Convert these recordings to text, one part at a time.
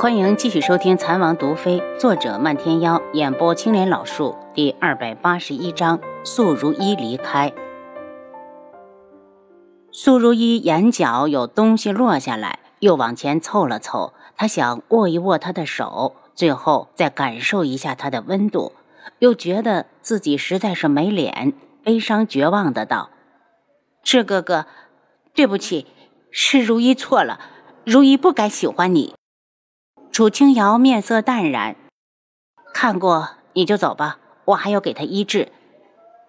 欢迎继续收听《蚕王毒妃》，作者漫天妖，演播青莲老树，第二百八十一章：素如一离开。素如一眼角有东西落下来，又往前凑了凑，他想握一握他的手，最后再感受一下他的温度，又觉得自己实在是没脸，悲伤绝望的道：“赤哥哥，对不起，是如一错了，如一不该喜欢你。”楚清瑶面色淡然，看过你就走吧，我还要给他医治。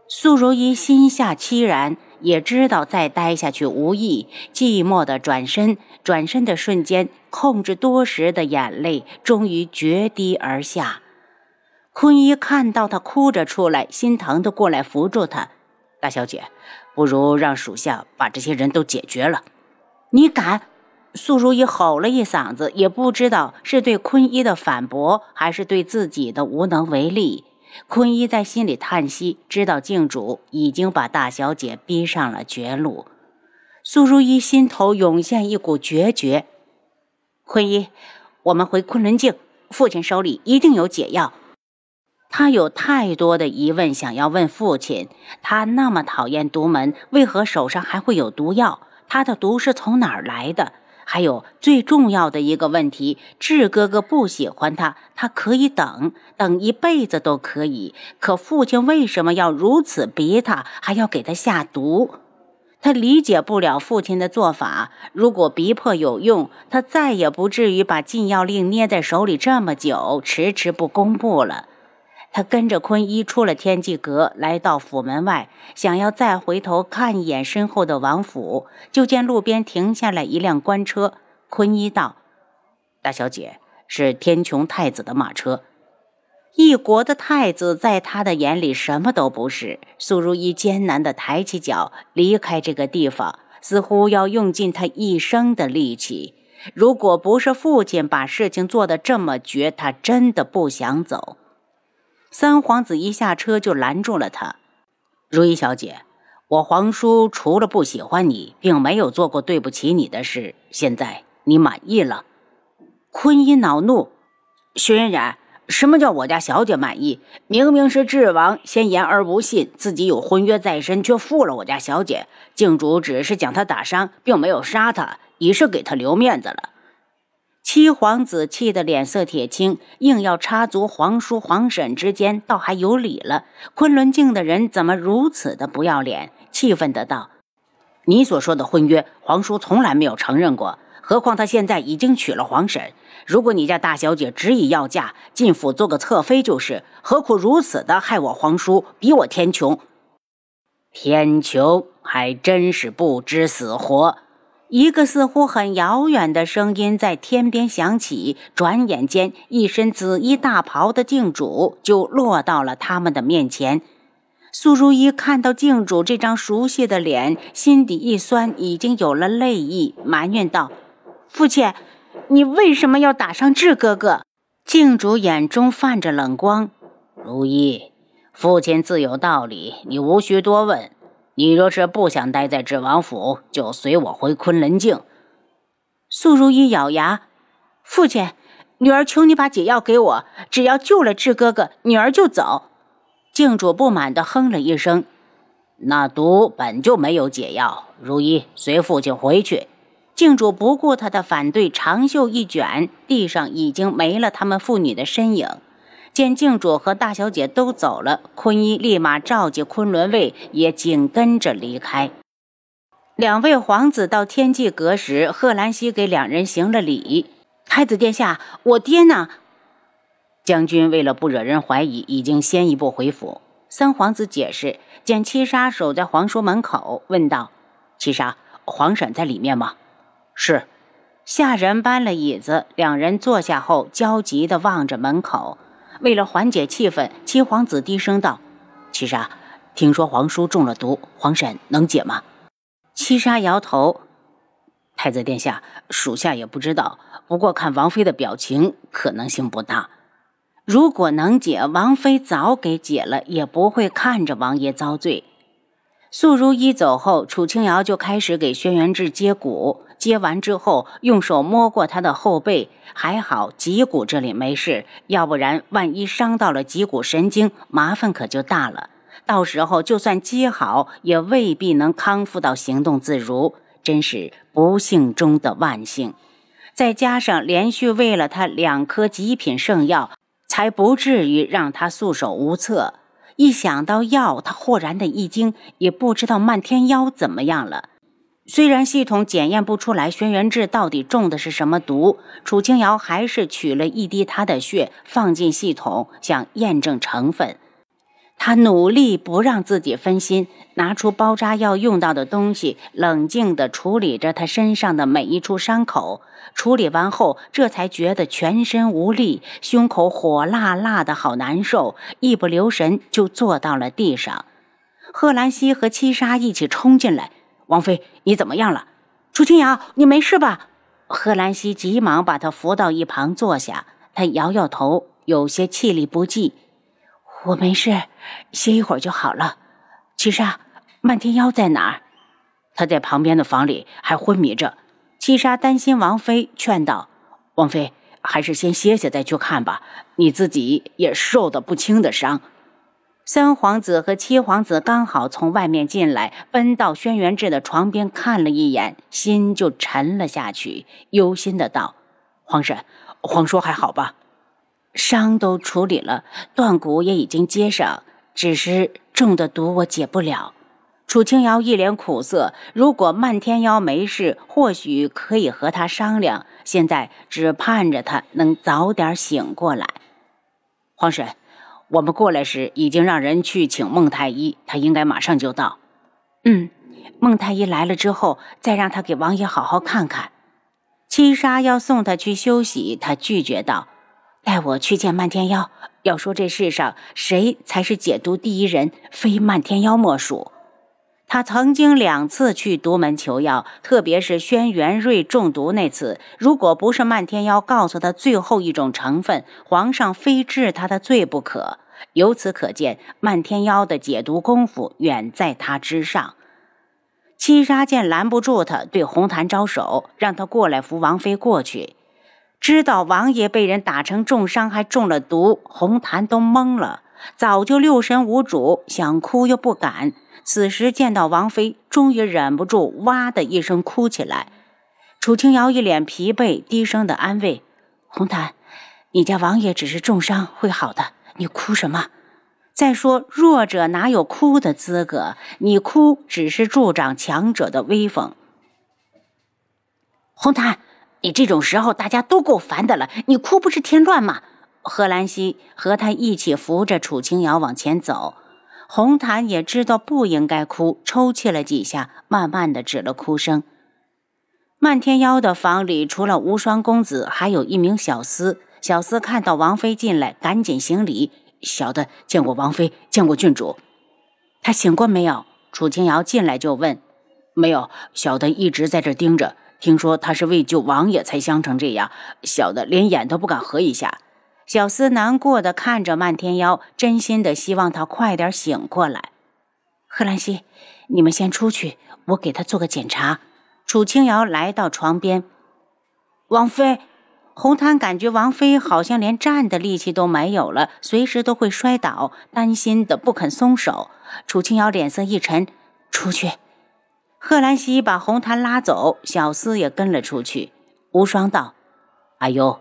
苏如意心下凄然，也知道再待下去无益，寂寞的转身，转身的瞬间，控制多时的眼泪终于决堤而下。坤一看到他哭着出来，心疼的过来扶住他：“大小姐，不如让属下把这些人都解决了。”你敢？苏如意吼了一嗓子，也不知道是对坤一的反驳，还是对自己的无能为力。坤一在心里叹息，知道静主已经把大小姐逼上了绝路。苏如意心头涌现一股决绝。坤一，我们回昆仑镜，父亲手里一定有解药。他有太多的疑问想要问父亲。他那么讨厌独门，为何手上还会有毒药？他的毒是从哪儿来的？还有最重要的一个问题，智哥哥不喜欢他，他可以等，等一辈子都可以。可父亲为什么要如此逼他，还要给他下毒？他理解不了父亲的做法。如果逼迫有用，他再也不至于把禁药令捏在手里这么久，迟迟不公布了。他跟着坤一出了天际阁，来到府门外，想要再回头看一眼身后的王府，就见路边停下来一辆官车。坤一道：“大小姐，是天穹太子的马车。一国的太子，在他的眼里什么都不是。”苏如意艰难地抬起脚离开这个地方，似乎要用尽他一生的力气。如果不是父亲把事情做得这么绝，他真的不想走。三皇子一下车就拦住了他，如意小姐，我皇叔除了不喜欢你，并没有做过对不起你的事。现在你满意了？坤一恼怒，薛嫣然，什么叫我家小姐满意？明明是智王先言而不信，自己有婚约在身，却负了我家小姐。靖主只是将他打伤，并没有杀他，已是给他留面子了。七皇子气得脸色铁青，硬要插足皇叔皇婶之间，倒还有理了。昆仑镜的人怎么如此的不要脸？气愤的道：“你所说的婚约，皇叔从来没有承认过。何况他现在已经娶了皇婶。如果你家大小姐执意要嫁，进府做个侧妃就是。何苦如此的害我皇叔，逼我天穹？天穹还真是不知死活。”一个似乎很遥远的声音在天边响起，转眼间，一身紫衣大袍的镜主就落到了他们的面前。苏如意看到镜主这张熟悉的脸，心底一酸，已经有了泪意，埋怨道：“父亲，你为什么要打伤智哥哥？”镜主眼中泛着冷光：“如意，父亲自有道理，你无需多问。”你若是不想待在智王府，就随我回昆仑镜。苏如意咬牙：“父亲，女儿求你把解药给我，只要救了智哥哥，女儿就走。”镜主不满地哼了一声：“那毒本就没有解药。”如意，随父亲回去。镜主不顾他的反对，长袖一卷，地上已经没了他们父女的身影。见镜主和大小姐都走了，坤一立马召集昆仑卫，也紧跟着离开。两位皇子到天际阁时，贺兰溪给两人行了礼。太子殿下，我爹呢？将军为了不惹人怀疑，已经先一步回府。三皇子解释。见七杀守在皇叔门口，问道：“七杀，皇婶在里面吗？”是。下人搬了椅子，两人坐下后，焦急地望着门口。为了缓解气氛，七皇子低声道：“七杀，听说皇叔中了毒，皇婶能解吗？”七杀摇头：“太子殿下，属下也不知道。不过看王妃的表情，可能性不大。如果能解，王妃早给解了，也不会看着王爷遭罪。”素如一走后，楚清瑶就开始给轩辕志接骨。接完之后，用手摸过他的后背，还好脊骨这里没事，要不然万一伤到了脊骨神经，麻烦可就大了。到时候就算接好，也未必能康复到行动自如，真是不幸中的万幸。再加上连续喂了他两颗极品圣药，才不至于让他束手无策。一想到药，他豁然的一惊，也不知道漫天妖怎么样了。虽然系统检验不出来轩辕志到底中的是什么毒，楚清瑶还是取了一滴他的血放进系统，想验证成分。他努力不让自己分心，拿出包扎要用到的东西，冷静地处理着他身上的每一处伤口。处理完后，这才觉得全身无力，胸口火辣辣的，好难受，一不留神就坐到了地上。贺兰溪和七杀一起冲进来。王妃，你怎么样了？楚清瑶，你没事吧？贺兰溪急忙把他扶到一旁坐下。他摇摇头，有些气力不济。我没事，歇一会儿就好了。七杀，漫天妖在哪儿？他在旁边的房里，还昏迷着。七杀担心王妃，劝道：“王妃，还是先歇歇再去看吧。你自己也受的不轻的伤。”三皇子和七皇子刚好从外面进来，奔到轩辕志的床边看了一眼，心就沉了下去，忧心的道：“皇婶，皇叔还好吧？伤都处理了，断骨也已经接上，只是中的毒我解不了。”楚清瑶一脸苦涩。如果漫天妖没事，或许可以和他商量。现在只盼着他能早点醒过来。皇婶。我们过来时已经让人去请孟太医，他应该马上就到。嗯，孟太医来了之后，再让他给王爷好好看看。七杀要送他去休息，他拒绝道：“带我去见漫天妖。要说这世上谁才是解毒第一人，非漫天妖莫属。他曾经两次去独门求药，特别是轩辕瑞中毒那次，如果不是漫天妖告诉他最后一种成分，皇上非治他的罪不可。”由此可见，漫天妖的解毒功夫远在他之上。七杀见拦不住他，对红檀招手，让他过来扶王妃过去。知道王爷被人打成重伤，还中了毒，红檀都懵了，早就六神无主，想哭又不敢。此时见到王妃，终于忍不住哇的一声哭起来。楚清瑶一脸疲惫，低声的安慰：“红檀，你家王爷只是重伤，会好的。”你哭什么？再说，弱者哪有哭的资格？你哭只是助长强者的威风。红檀，你这种时候大家都够烦的了，你哭不是添乱吗？贺兰溪和他一起扶着楚清瑶往前走。红檀也知道不应该哭，抽泣了几下，慢慢的止了哭声。漫天妖的房里，除了无双公子，还有一名小厮。小厮看到王妃进来，赶紧行礼：“小的见过王妃，见过郡主。”他醒过没有？楚清瑶进来就问：“没有，小的一直在这盯着。听说他是为救王爷才伤成这样，小的连眼都不敢合一下。”小厮难过的看着漫天妖，真心的希望他快点醒过来。贺兰溪，你们先出去，我给他做个检查。楚清瑶来到床边，王妃。红檀感觉王妃好像连站的力气都没有了，随时都会摔倒，担心的不肯松手。楚清瑶脸色一沉，出去。贺兰溪把红檀拉走，小厮也跟了出去。无双道：“阿优，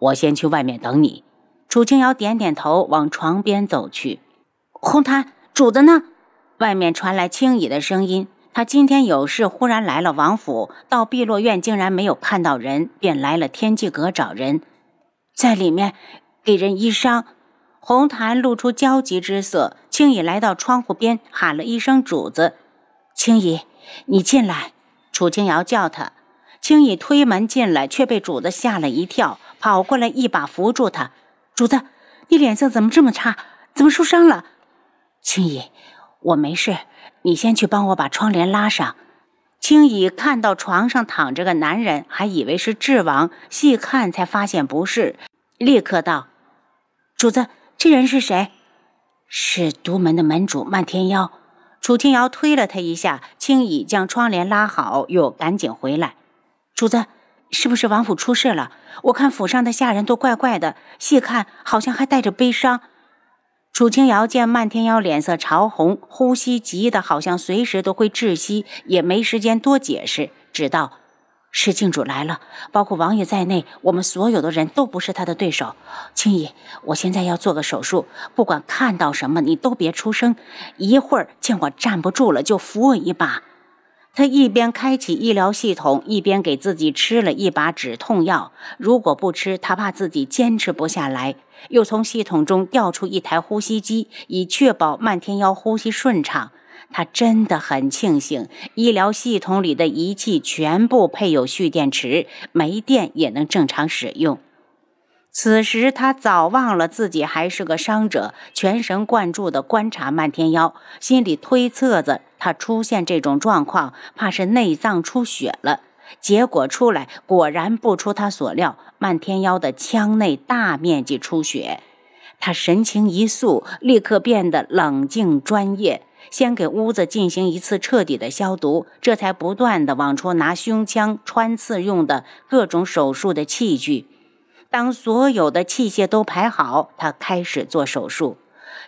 我先去外面等你。”楚清瑶点点头，往床边走去。红檀，主子呢？外面传来轻倚的声音。他今天有事，忽然来了王府，到碧落院竟然没有看到人，便来了天际阁找人，在里面给人医伤。红檀露出焦急之色，青羽来到窗户边，喊了一声“主子”，青羽，你进来。楚清瑶叫他，青羽推门进来，却被主子吓了一跳，跑过来一把扶住他。主子，你脸色怎么这么差？怎么受伤了？青羽，我没事。你先去帮我把窗帘拉上。青羽看到床上躺着个男人，还以为是智王，细看才发现不是，立刻道：“主子，这人是谁？”是独门的门主漫天妖。楚青瑶推了他一下，青羽将窗帘拉好，又赶紧回来。主子，是不是王府出事了？我看府上的下人都怪怪的，细看好像还带着悲伤。楚清瑶见漫天妖脸色潮红，呼吸急得好像随时都会窒息，也没时间多解释，只道：“是郡主来了，包括王爷在内，我们所有的人都不是他的对手。青姨，我现在要做个手术，不管看到什么，你都别出声。一会儿见我站不住了，就扶我一把。”他一边开启医疗系统，一边给自己吃了一把止痛药。如果不吃，他怕自己坚持不下来。又从系统中调出一台呼吸机，以确保漫天妖呼吸顺畅。他真的很庆幸，医疗系统里的仪器全部配有蓄电池，没电也能正常使用。此时他早忘了自己还是个伤者，全神贯注地观察漫天妖，心里推测着他出现这种状况，怕是内脏出血了。结果出来，果然不出他所料，漫天妖的腔内大面积出血。他神情一肃，立刻变得冷静专业，先给屋子进行一次彻底的消毒，这才不断地往出拿胸腔穿刺用的各种手术的器具。当所有的器械都排好，他开始做手术。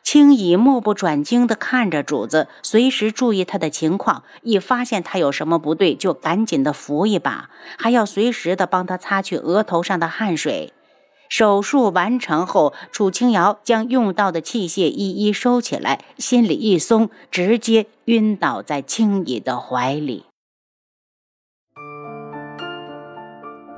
青乙目不转睛地看着主子，随时注意他的情况，一发现他有什么不对，就赶紧的扶一把，还要随时的帮他擦去额头上的汗水。手术完成后，楚清瑶将用到的器械一一收起来，心里一松，直接晕倒在青乙的怀里。